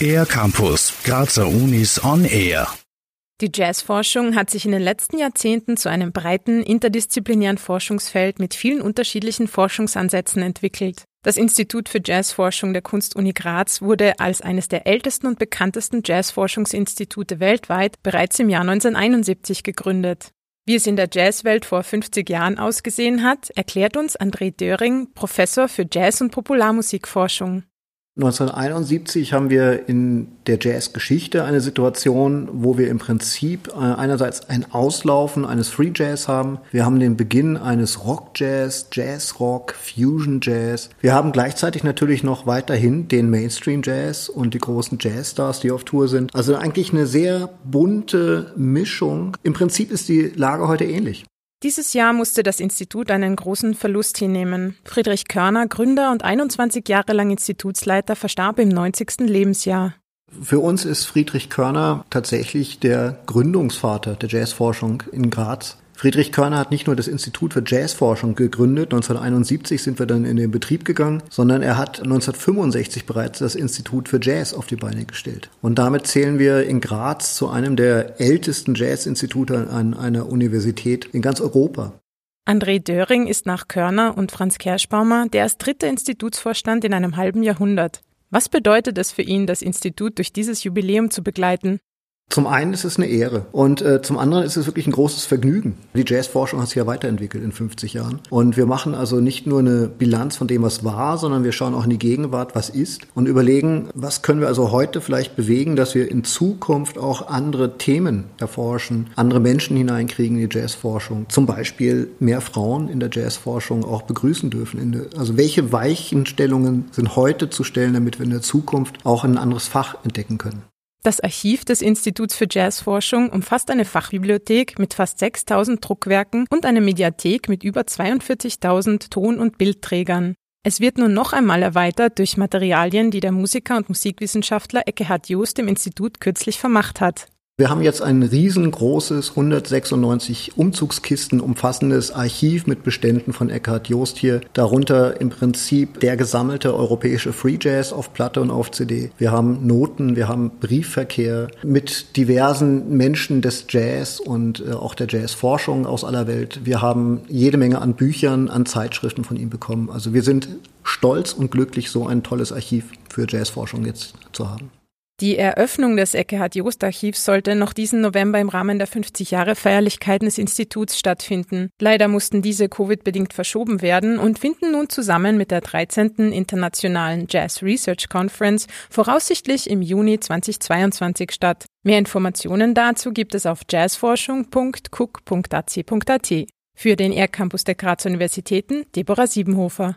Air Campus, Grazer Unis on Air. Die Jazzforschung hat sich in den letzten Jahrzehnten zu einem breiten, interdisziplinären Forschungsfeld mit vielen unterschiedlichen Forschungsansätzen entwickelt. Das Institut für Jazzforschung der Kunstuni Graz wurde als eines der ältesten und bekanntesten Jazzforschungsinstitute weltweit bereits im Jahr 1971 gegründet. Wie es in der Jazzwelt vor 50 Jahren ausgesehen hat, erklärt uns André Döring, Professor für Jazz- und Popularmusikforschung. 1971 haben wir in der Jazzgeschichte eine Situation, wo wir im Prinzip äh, einerseits ein Auslaufen eines Free Jazz haben. Wir haben den Beginn eines Rock Jazz, Jazz Rock, Fusion Jazz. Wir haben gleichzeitig natürlich noch weiterhin den Mainstream Jazz und die großen Jazzstars, die auf Tour sind. Also eigentlich eine sehr bunte Mischung. Im Prinzip ist die Lage heute ähnlich. Dieses Jahr musste das Institut einen großen Verlust hinnehmen. Friedrich Körner, Gründer und 21 Jahre lang Institutsleiter, verstarb im 90. Lebensjahr. Für uns ist Friedrich Körner tatsächlich der Gründungsvater der Jazzforschung in Graz. Friedrich Körner hat nicht nur das Institut für Jazzforschung gegründet, 1971 sind wir dann in den Betrieb gegangen, sondern er hat 1965 bereits das Institut für Jazz auf die Beine gestellt. Und damit zählen wir in Graz zu einem der ältesten Jazzinstitute an einer Universität in ganz Europa. André Döring ist nach Körner und Franz Kerschbaumer der erst dritte Institutsvorstand in einem halben Jahrhundert. Was bedeutet es für ihn, das Institut durch dieses Jubiläum zu begleiten? Zum einen ist es eine Ehre und äh, zum anderen ist es wirklich ein großes Vergnügen. Die Jazzforschung hat sich ja weiterentwickelt in 50 Jahren und wir machen also nicht nur eine Bilanz von dem, was war, sondern wir schauen auch in die Gegenwart, was ist und überlegen, was können wir also heute vielleicht bewegen, dass wir in Zukunft auch andere Themen erforschen, andere Menschen hineinkriegen in die Jazzforschung. Zum Beispiel mehr Frauen in der Jazzforschung auch begrüßen dürfen. Also welche Weichenstellungen sind heute zu stellen, damit wir in der Zukunft auch ein anderes Fach entdecken können. Das Archiv des Instituts für Jazzforschung umfasst eine Fachbibliothek mit fast 6000 Druckwerken und eine Mediathek mit über 42.000 Ton- und Bildträgern. Es wird nun noch einmal erweitert durch Materialien, die der Musiker und Musikwissenschaftler Eckehard Joost im Institut kürzlich vermacht hat. Wir haben jetzt ein riesengroßes 196 Umzugskisten umfassendes Archiv mit Beständen von Eckhard Joost hier. Darunter im Prinzip der gesammelte europäische Free Jazz auf Platte und auf CD. Wir haben Noten, wir haben Briefverkehr mit diversen Menschen des Jazz und äh, auch der Jazzforschung aus aller Welt. Wir haben jede Menge an Büchern, an Zeitschriften von ihm bekommen. Also wir sind stolz und glücklich, so ein tolles Archiv für Jazzforschung jetzt zu haben. Die Eröffnung des Eckehard-Jost-Archivs sollte noch diesen November im Rahmen der 50-Jahre-Feierlichkeiten des Instituts stattfinden. Leider mussten diese Covid-bedingt verschoben werden und finden nun zusammen mit der 13. Internationalen Jazz Research Conference voraussichtlich im Juni 2022 statt. Mehr Informationen dazu gibt es auf jazzforschung.cook.ac.at. Für den R-Campus der Graz Universitäten Deborah Siebenhofer.